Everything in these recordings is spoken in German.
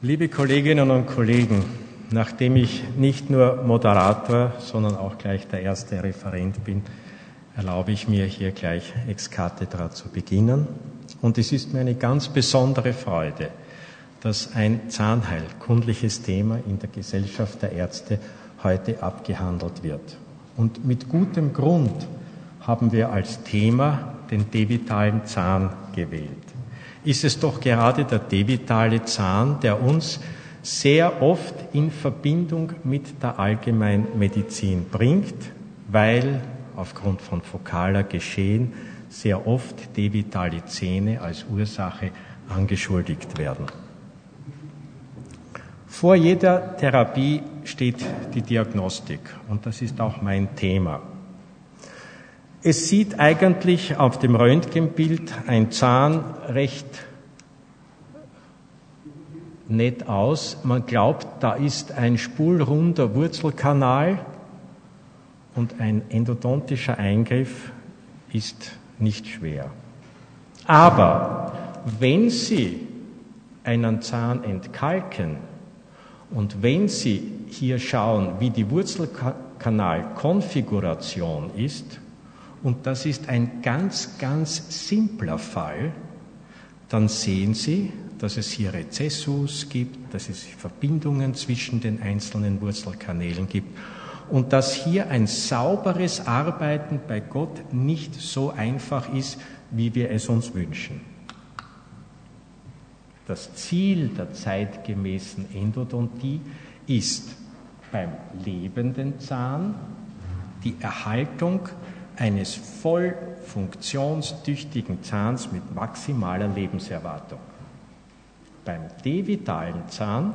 Liebe Kolleginnen und Kollegen, nachdem ich nicht nur Moderator, sondern auch gleich der erste Referent bin, erlaube ich mir hier gleich ex cathedra zu beginnen. Und es ist mir eine ganz besondere Freude, dass ein zahnheilkundliches Thema in der Gesellschaft der Ärzte heute abgehandelt wird. Und mit gutem Grund haben wir als Thema den devitalen Zahn gewählt ist es doch gerade der devitale Zahn, der uns sehr oft in Verbindung mit der Allgemeinmedizin bringt, weil aufgrund von fokaler Geschehen sehr oft devitale Zähne als Ursache angeschuldigt werden. Vor jeder Therapie steht die Diagnostik und das ist auch mein Thema. Es sieht eigentlich auf dem Röntgenbild ein Zahn recht nett aus. Man glaubt, da ist ein spulrunder Wurzelkanal und ein endodontischer Eingriff ist nicht schwer. Aber wenn Sie einen Zahn entkalken und wenn Sie hier schauen, wie die Wurzelkanalkonfiguration ist, und das ist ein ganz, ganz simpler Fall, dann sehen Sie, dass es hier Rezessus gibt, dass es Verbindungen zwischen den einzelnen Wurzelkanälen gibt und dass hier ein sauberes Arbeiten bei Gott nicht so einfach ist, wie wir es uns wünschen. Das Ziel der zeitgemäßen Endodontie ist beim lebenden Zahn die Erhaltung eines voll funktionstüchtigen Zahns mit maximaler Lebenserwartung. Beim devitalen Zahn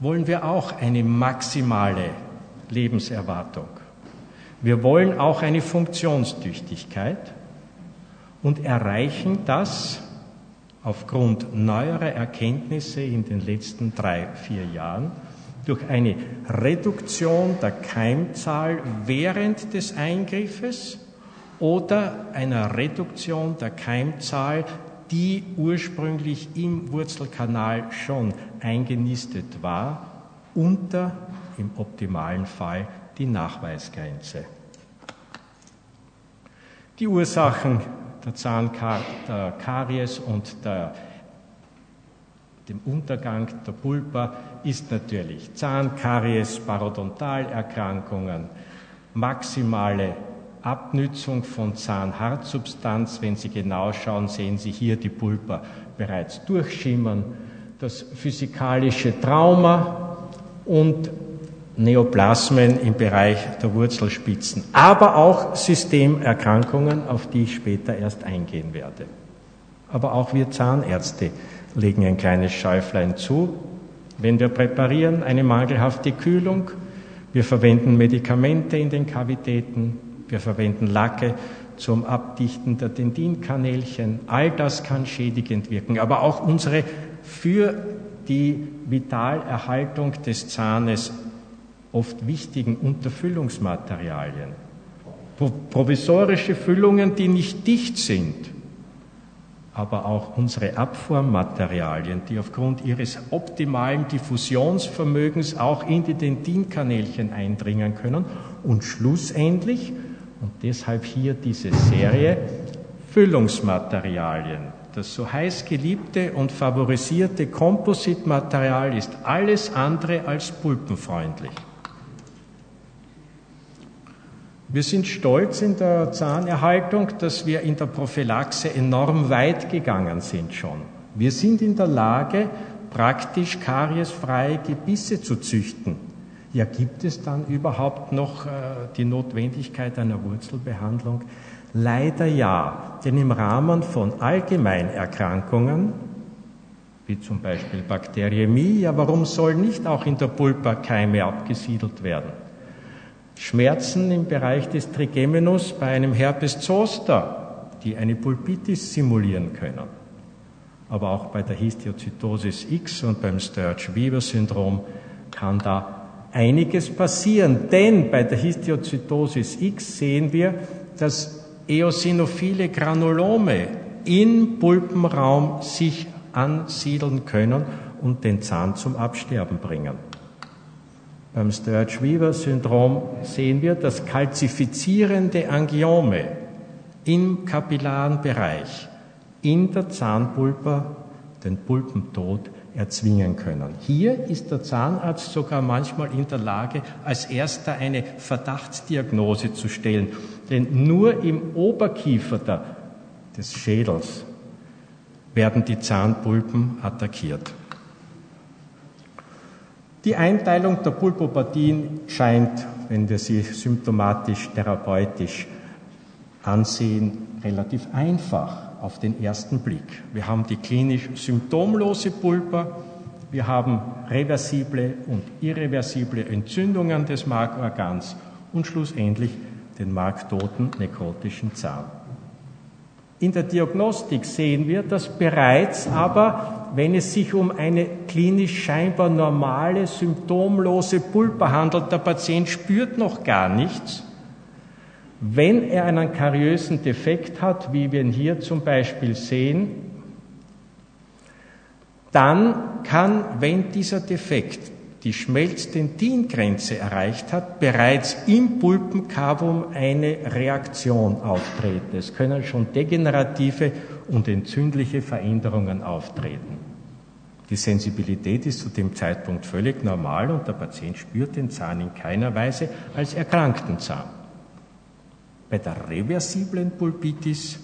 wollen wir auch eine maximale Lebenserwartung. Wir wollen auch eine Funktionstüchtigkeit und erreichen das aufgrund neuerer Erkenntnisse in den letzten drei, vier Jahren durch eine Reduktion der Keimzahl während des Eingriffes oder einer Reduktion der Keimzahl, die ursprünglich im Wurzelkanal schon eingenistet war, unter im optimalen Fall die Nachweisgrenze. Die Ursachen der Zahnkaries und der dem Untergang der Pulpa ist natürlich Zahnkaries, Parodontalerkrankungen, maximale Abnützung von Zahnhartsubstanz. Wenn Sie genau schauen, sehen Sie hier die Pulpa bereits durchschimmern. Das physikalische Trauma und Neoplasmen im Bereich der Wurzelspitzen, aber auch Systemerkrankungen, auf die ich später erst eingehen werde. Aber auch wir Zahnärzte legen ein kleines Schäuflein zu. Wenn wir präparieren, eine mangelhafte Kühlung, wir verwenden Medikamente in den Kavitäten, wir verwenden Lacke zum Abdichten der Tendinkanälchen. All das kann schädigend wirken, aber auch unsere für die Vitalerhaltung des Zahnes oft wichtigen Unterfüllungsmaterialien. Provisorische Füllungen, die nicht dicht sind, aber auch unsere Abformmaterialien, die aufgrund ihres optimalen Diffusionsvermögens auch in die Dentinkanälchen eindringen können und schlussendlich, und deshalb hier diese Serie, Füllungsmaterialien. Das so heiß geliebte und favorisierte Kompositmaterial ist alles andere als pulpenfreundlich. Wir sind stolz in der Zahnerhaltung, dass wir in der Prophylaxe enorm weit gegangen sind schon. Wir sind in der Lage, praktisch kariesfreie Gebisse zu züchten. Ja, gibt es dann überhaupt noch äh, die Notwendigkeit einer Wurzelbehandlung? Leider ja, denn im Rahmen von Allgemeinerkrankungen, wie zum Beispiel Bakteriämie, ja, warum sollen nicht auch in der Pulpa Keime abgesiedelt werden? Schmerzen im Bereich des Trigeminus bei einem Herpes zoster, die eine Pulpitis simulieren können. Aber auch bei der Histiozytosis X und beim Sturge-Weaver-Syndrom kann da einiges passieren. Denn bei der Histiozytosis X sehen wir, dass eosinophile Granulome im Pulpenraum sich ansiedeln können und den Zahn zum Absterben bringen. Beim Sturge-Weaver-Syndrom sehen wir, dass kalzifizierende Angiome im kapillaren Bereich in der Zahnpulpa den Pulpentod erzwingen können. Hier ist der Zahnarzt sogar manchmal in der Lage, als erster eine Verdachtsdiagnose zu stellen. Denn nur im Oberkiefer des Schädels werden die Zahnpulpen attackiert. Die Einteilung der Pulpopathien scheint, wenn wir sie symptomatisch, therapeutisch ansehen, relativ einfach auf den ersten Blick. Wir haben die klinisch symptomlose Pulpa, wir haben reversible und irreversible Entzündungen des Markorgans und schlussendlich den marktoten nekrotischen Zahn. In der Diagnostik sehen wir, dass bereits aber, wenn es sich um eine klinisch scheinbar normale, symptomlose Pulpa handelt, der Patient spürt noch gar nichts, wenn er einen kariösen Defekt hat, wie wir ihn hier zum Beispiel sehen, dann kann, wenn dieser Defekt die Schmelzdentin-Grenze erreicht hat, bereits im Pulpenkavum eine Reaktion auftreten. Es können schon degenerative und entzündliche Veränderungen auftreten. Die Sensibilität ist zu dem Zeitpunkt völlig normal und der Patient spürt den Zahn in keiner Weise als erkrankten Zahn. Bei der reversiblen Pulpitis,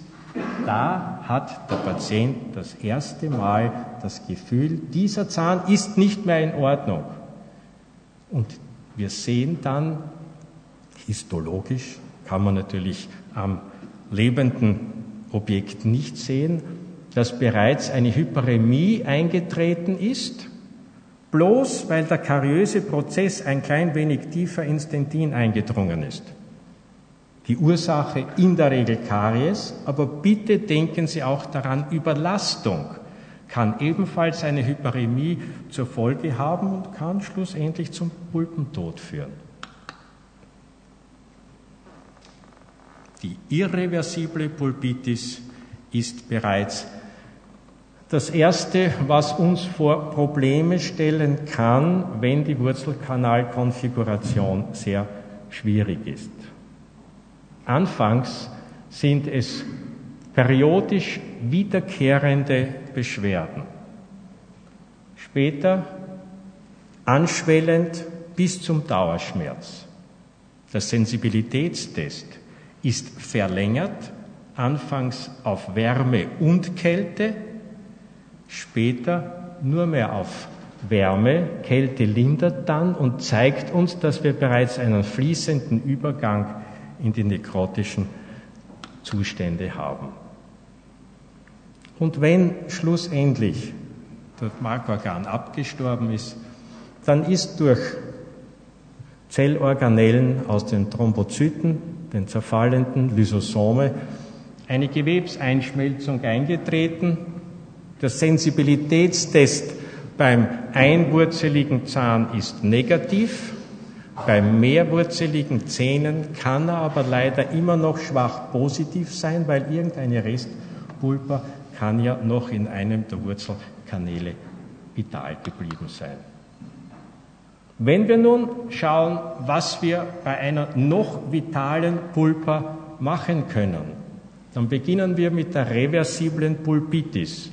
da hat der Patient das erste Mal das Gefühl, dieser Zahn ist nicht mehr in Ordnung. Und wir sehen dann, histologisch kann man natürlich am lebenden Objekt nicht sehen, dass bereits eine Hyperemie eingetreten ist, bloß weil der kariöse Prozess ein klein wenig tiefer ins Dentin eingedrungen ist. Die Ursache in der Regel Karies, aber bitte denken Sie auch daran, Überlastung kann ebenfalls eine Hyperemie zur Folge haben und kann schlussendlich zum Pulpentod führen. Die irreversible Pulpitis ist bereits das Erste, was uns vor Probleme stellen kann, wenn die Wurzelkanalkonfiguration sehr schwierig ist. Anfangs sind es periodisch wiederkehrende Beschwerden. Später anschwellend bis zum Dauerschmerz. Der Sensibilitätstest ist verlängert, anfangs auf Wärme und Kälte, später nur mehr auf Wärme. Kälte lindert dann und zeigt uns, dass wir bereits einen fließenden Übergang in die nekrotischen Zustände haben. Und wenn schlussendlich das Markorgan abgestorben ist, dann ist durch Zellorganellen aus den Thrombozyten, den zerfallenden Lysosome, eine Gewebseinschmelzung eingetreten. Der Sensibilitätstest beim einwurzeligen Zahn ist negativ. Bei mehrwurzeligen Zähnen kann er aber leider immer noch schwach positiv sein, weil irgendeine Restpulpa kann ja noch in einem der Wurzelkanäle vital geblieben sein. Wenn wir nun schauen, was wir bei einer noch vitalen Pulpa machen können, dann beginnen wir mit der reversiblen Pulpitis.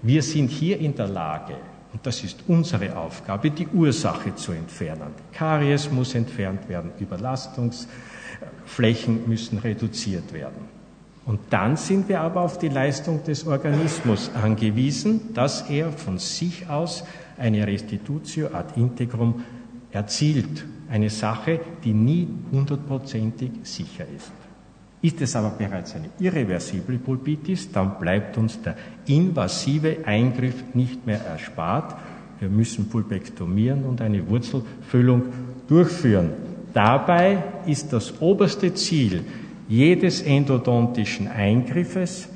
Wir sind hier in der Lage, und das ist unsere Aufgabe, die Ursache zu entfernen. Karies muss entfernt werden, Überlastungsflächen müssen reduziert werden. Und dann sind wir aber auf die Leistung des Organismus angewiesen, dass er von sich aus eine Restitutio ad integrum erzielt. Eine Sache, die nie hundertprozentig sicher ist. Ist es aber bereits eine irreversible Pulpitis, dann bleibt uns der invasive Eingriff nicht mehr erspart. Wir müssen pulpektomieren und eine Wurzelfüllung durchführen. Dabei ist das oberste Ziel jedes endodontischen Eingriffes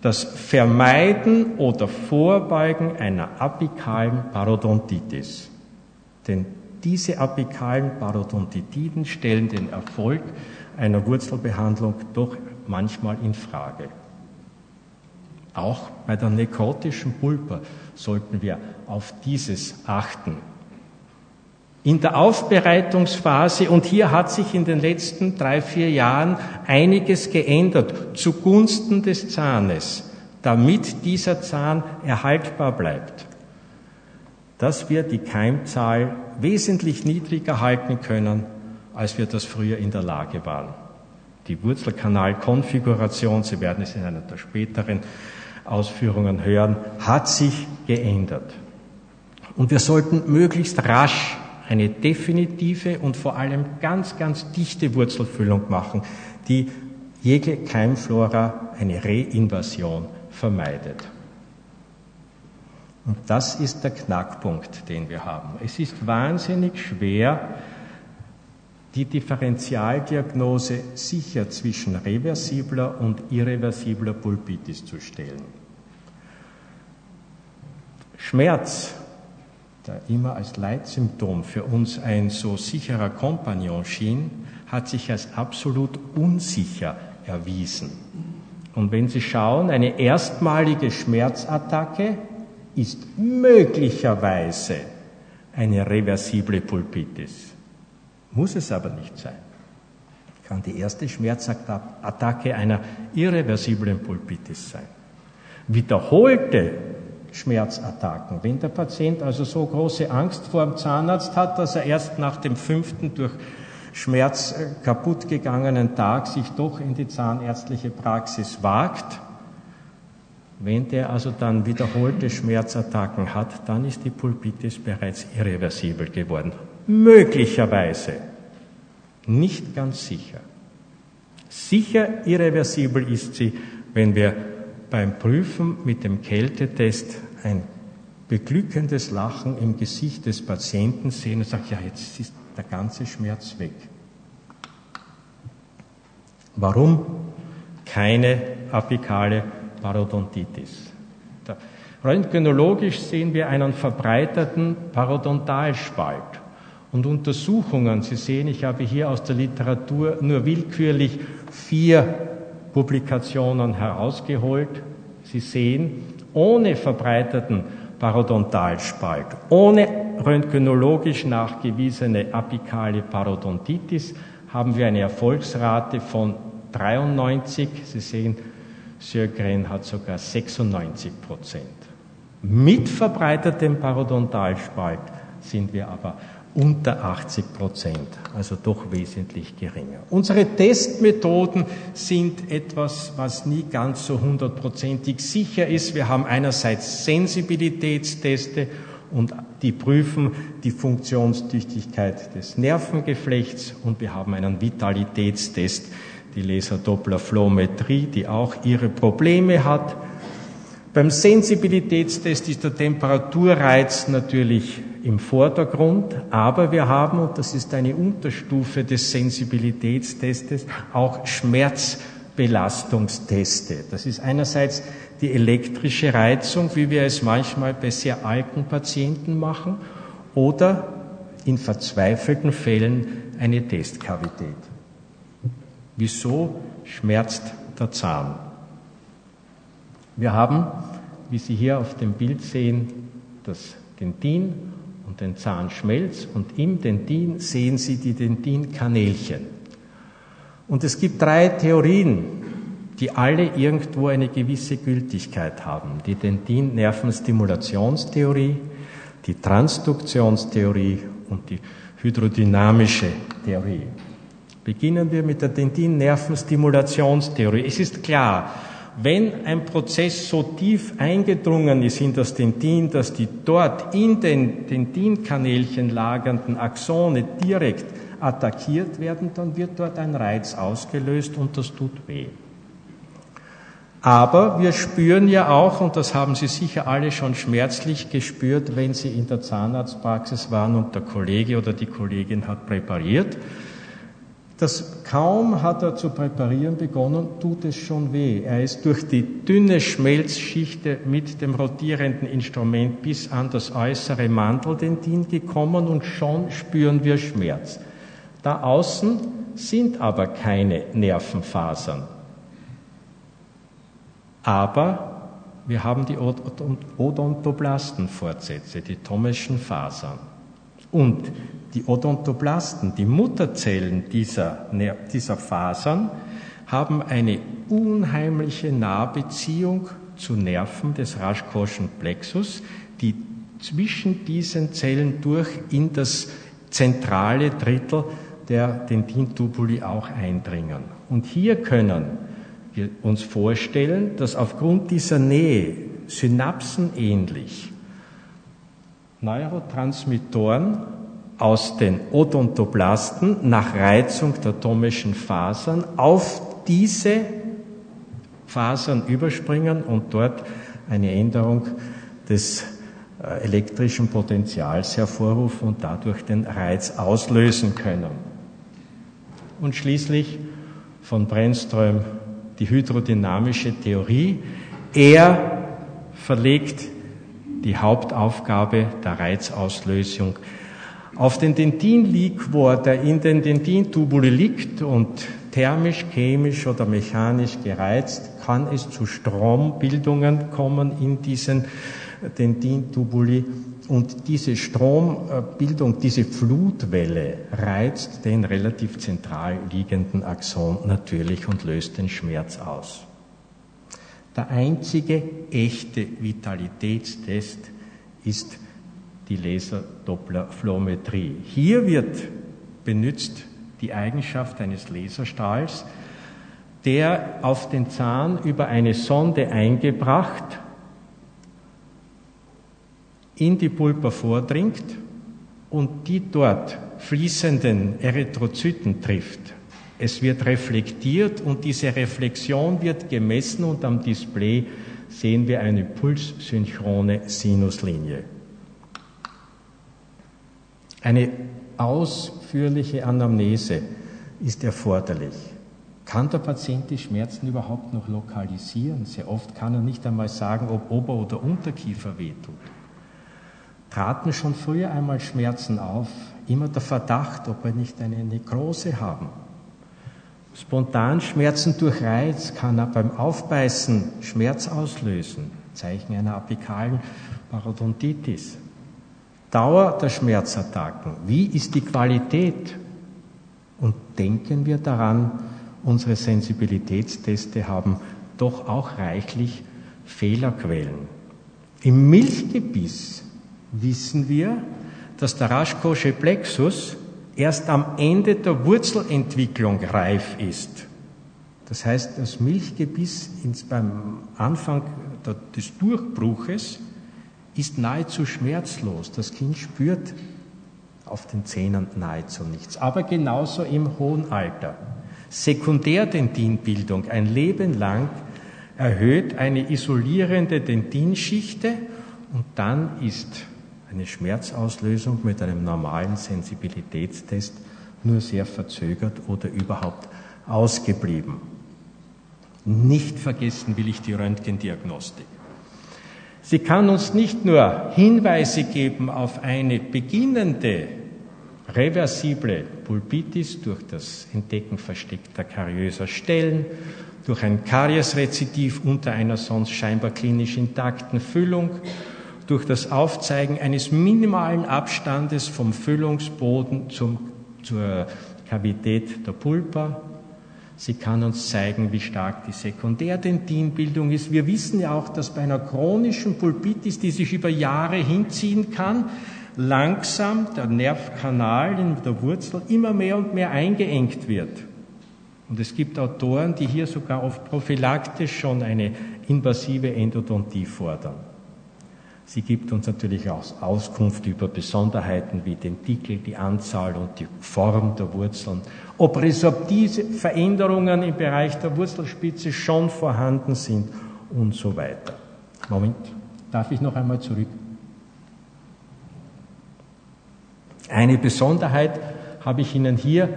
das Vermeiden oder Vorbeugen einer apikalen Parodontitis. Denn diese apikalen Parodontitiden stellen den Erfolg einer Wurzelbehandlung doch manchmal in Frage. Auch bei der nekrotischen Pulper sollten wir auf dieses achten. In der Aufbereitungsphase, und hier hat sich in den letzten drei, vier Jahren einiges geändert zugunsten des Zahnes, damit dieser Zahn erhaltbar bleibt, dass wir die Keimzahl wesentlich niedriger halten können, als wir das früher in der Lage waren. Die Wurzelkanalkonfiguration, Sie werden es in einer der späteren Ausführungen hören, hat sich geändert. Und wir sollten möglichst rasch eine definitive und vor allem ganz, ganz dichte Wurzelfüllung machen, die jede Keimflora eine Reinvasion vermeidet. Und das ist der Knackpunkt, den wir haben. Es ist wahnsinnig schwer, die Differentialdiagnose sicher zwischen reversibler und irreversibler Pulpitis zu stellen. Schmerz, der immer als Leitsymptom für uns ein so sicherer Kompagnon schien, hat sich als absolut unsicher erwiesen. Und wenn Sie schauen, eine erstmalige Schmerzattacke ist möglicherweise eine reversible Pulpitis. Muss es aber nicht sein. Kann die erste Schmerzattacke einer irreversiblen Pulpitis sein. Wiederholte Schmerzattacken. Wenn der Patient also so große Angst vor dem Zahnarzt hat, dass er erst nach dem fünften durch Schmerz äh, kaputt gegangenen Tag sich doch in die zahnärztliche Praxis wagt, wenn der also dann wiederholte Schmerzattacken hat, dann ist die Pulpitis bereits irreversibel geworden. Möglicherweise. Nicht ganz sicher. Sicher irreversibel ist sie, wenn wir beim Prüfen mit dem Kältetest ein beglückendes Lachen im Gesicht des Patienten sehen und sagen, ja, jetzt ist der ganze Schmerz weg. Warum? Keine apikale Parodontitis. Röntgenologisch sehen wir einen verbreiterten Parodontalspalt. Und Untersuchungen, Sie sehen, ich habe hier aus der Literatur nur willkürlich vier Publikationen herausgeholt. Sie sehen, ohne verbreiterten Parodontalspalt, ohne röntgenologisch nachgewiesene apikale Parodontitis haben wir eine Erfolgsrate von 93. Sie sehen, Sjögren hat sogar 96 Prozent. Mit verbreitetem Parodontalspalt sind wir aber unter 80 Prozent, also doch wesentlich geringer. Unsere Testmethoden sind etwas, was nie ganz so hundertprozentig sicher ist. Wir haben einerseits Sensibilitätsteste und die prüfen die Funktionstüchtigkeit des Nervengeflechts und wir haben einen Vitalitätstest, die Laserdopplerflowmetrie, die auch ihre Probleme hat. Beim Sensibilitätstest ist der Temperaturreiz natürlich im Vordergrund, aber wir haben, und das ist eine Unterstufe des Sensibilitätstestes, auch Schmerzbelastungsteste. Das ist einerseits die elektrische Reizung, wie wir es manchmal bei sehr alten Patienten machen, oder in verzweifelten Fällen eine Testkavität. Wieso schmerzt der Zahn? Wir haben, wie Sie hier auf dem Bild sehen, das Dentin und den Zahnschmelz und im Dentin sehen Sie die Dentinkanälchen. Und es gibt drei Theorien, die alle irgendwo eine gewisse Gültigkeit haben. Die Dentin-Nervenstimulationstheorie, die Transduktionstheorie und die hydrodynamische Theorie. Beginnen wir mit der Dentin-Nervenstimulationstheorie. Es ist klar, wenn ein Prozess so tief eingedrungen ist in das Dentin, dass die dort in den Dentinkanälchen lagernden Axone direkt attackiert werden, dann wird dort ein Reiz ausgelöst und das tut weh. Aber wir spüren ja auch, und das haben Sie sicher alle schon schmerzlich gespürt, wenn Sie in der Zahnarztpraxis waren und der Kollege oder die Kollegin hat präpariert, das kaum hat er zu präparieren begonnen, tut es schon weh. Er ist durch die dünne Schmelzschichte mit dem rotierenden Instrument bis an das äußere Mandeldentin gekommen und schon spüren wir Schmerz. Da außen sind aber keine Nervenfasern. Aber wir haben die Odontoblastenfortsätze, die Thomeschen Fasern. Und die Odontoblasten, die Mutterzellen dieser, dieser Fasern, haben eine unheimliche Nahbeziehung zu Nerven des Raschkoschen Plexus, die zwischen diesen Zellen durch in das zentrale Drittel der Dentintubuli auch eindringen. Und hier können wir uns vorstellen, dass aufgrund dieser Nähe Synapsen ähnlich Neurotransmittoren aus den Odontoblasten nach Reizung der tomischen Fasern auf diese Fasern überspringen und dort eine Änderung des äh, elektrischen Potentials hervorrufen und dadurch den Reiz auslösen können. Und schließlich von Brennström die hydrodynamische Theorie. Er verlegt die Hauptaufgabe der Reizauslösung auf den Dentinliquor, der in den Dentintubuli liegt und thermisch, chemisch oder mechanisch gereizt, kann es zu Strombildungen kommen in diesen Dentintubuli und diese Strombildung, diese Flutwelle reizt den relativ zentral liegenden Axon natürlich und löst den Schmerz aus. Der einzige echte Vitalitätstest ist die Laserdopplerflowmetrie. Hier wird benutzt die Eigenschaft eines Laserstrahls, der auf den Zahn über eine Sonde eingebracht in die Pulpa vordringt und die dort fließenden Erythrozyten trifft. Es wird reflektiert und diese Reflexion wird gemessen und am Display sehen wir eine pulssynchrone Sinuslinie. Eine ausführliche Anamnese ist erforderlich. Kann der Patient die Schmerzen überhaupt noch lokalisieren? Sehr oft kann er nicht einmal sagen, ob Ober- oder Unterkiefer wehtut traten schon früher einmal Schmerzen auf, immer der Verdacht, ob wir nicht eine Nekrose haben. Spontanschmerzen durch Reiz kann er beim Aufbeißen Schmerz auslösen, Zeichen einer apikalen Parodontitis. Dauer der Schmerzattacken, wie ist die Qualität? Und denken wir daran, unsere Sensibilitätsteste haben doch auch reichlich Fehlerquellen. Im Milchgebiss wissen wir, dass der Raschkosche Plexus erst am Ende der Wurzelentwicklung reif ist. Das heißt, das Milchgebiss beim Anfang des Durchbruches ist nahezu schmerzlos. Das Kind spürt auf den Zähnen nahezu nichts. Aber genauso im hohen Alter. Sekundärdentinbildung ein Leben lang erhöht eine isolierende Dentinschichte und dann ist eine Schmerzauslösung mit einem normalen Sensibilitätstest nur sehr verzögert oder überhaupt ausgeblieben. Nicht vergessen will ich die Röntgendiagnostik. Sie kann uns nicht nur Hinweise geben auf eine beginnende reversible Pulpitis durch das Entdecken versteckter kariöser Stellen, durch ein Kariesrezidiv unter einer sonst scheinbar klinisch intakten Füllung, durch das Aufzeigen eines minimalen Abstandes vom Füllungsboden zum, zur Kavität der Pulpa. Sie kann uns zeigen, wie stark die Sekundärdentinbildung ist. Wir wissen ja auch, dass bei einer chronischen Pulpitis, die sich über Jahre hinziehen kann, langsam der Nervkanal in der Wurzel immer mehr und mehr eingeengt wird. Und es gibt Autoren, die hier sogar oft prophylaktisch schon eine invasive Endodontie fordern. Sie gibt uns natürlich auch Auskunft über Besonderheiten wie den Dickel, die Anzahl und die Form der Wurzeln. Ob diese Veränderungen im Bereich der Wurzelspitze schon vorhanden sind und so weiter. Moment, darf ich noch einmal zurück? Eine Besonderheit habe ich Ihnen hier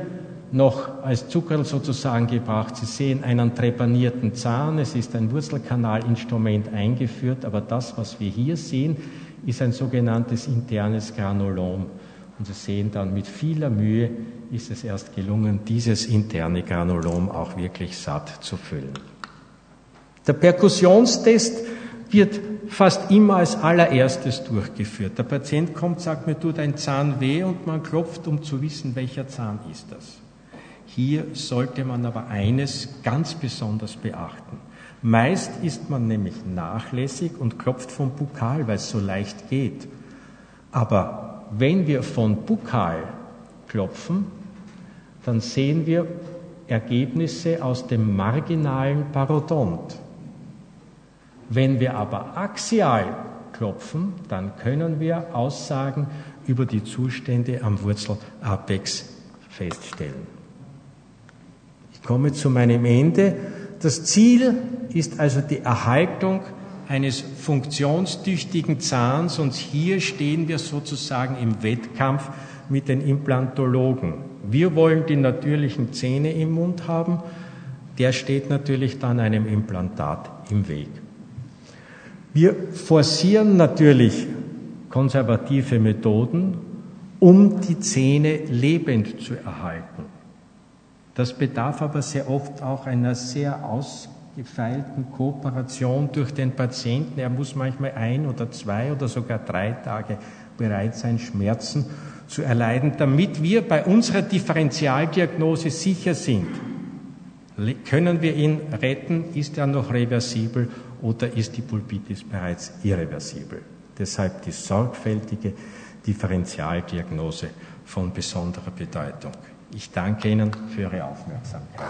noch als Zuckerl sozusagen gebracht. Sie sehen einen trepanierten Zahn, es ist ein Wurzelkanalinstrument eingeführt, aber das, was wir hier sehen, ist ein sogenanntes internes Granulom. Und Sie sehen dann, mit vieler Mühe ist es erst gelungen, dieses interne Granulom auch wirklich satt zu füllen. Der Perkussionstest wird fast immer als allererstes durchgeführt. Der Patient kommt, sagt mir, tut ein Zahn weh und man klopft, um zu wissen, welcher Zahn ist das. Hier sollte man aber eines ganz besonders beachten. Meist ist man nämlich nachlässig und klopft vom Bukal, weil es so leicht geht. Aber wenn wir von Bukal klopfen, dann sehen wir Ergebnisse aus dem marginalen Parodont. Wenn wir aber axial klopfen, dann können wir Aussagen über die Zustände am Wurzelapex feststellen. Ich komme zu meinem Ende. Das Ziel ist also die Erhaltung eines funktionstüchtigen Zahns und hier stehen wir sozusagen im Wettkampf mit den Implantologen. Wir wollen die natürlichen Zähne im Mund haben, der steht natürlich dann einem Implantat im Weg. Wir forcieren natürlich konservative Methoden, um die Zähne lebend zu erhalten. Das bedarf aber sehr oft auch einer sehr ausgefeilten Kooperation durch den Patienten. Er muss manchmal ein oder zwei oder sogar drei Tage bereit sein, Schmerzen zu erleiden, damit wir bei unserer Differentialdiagnose sicher sind. Können wir ihn retten? Ist er noch reversibel oder ist die Pulpitis bereits irreversibel? Deshalb die sorgfältige Differentialdiagnose von besonderer Bedeutung. Ich danke Ihnen für Ihre Aufmerksamkeit.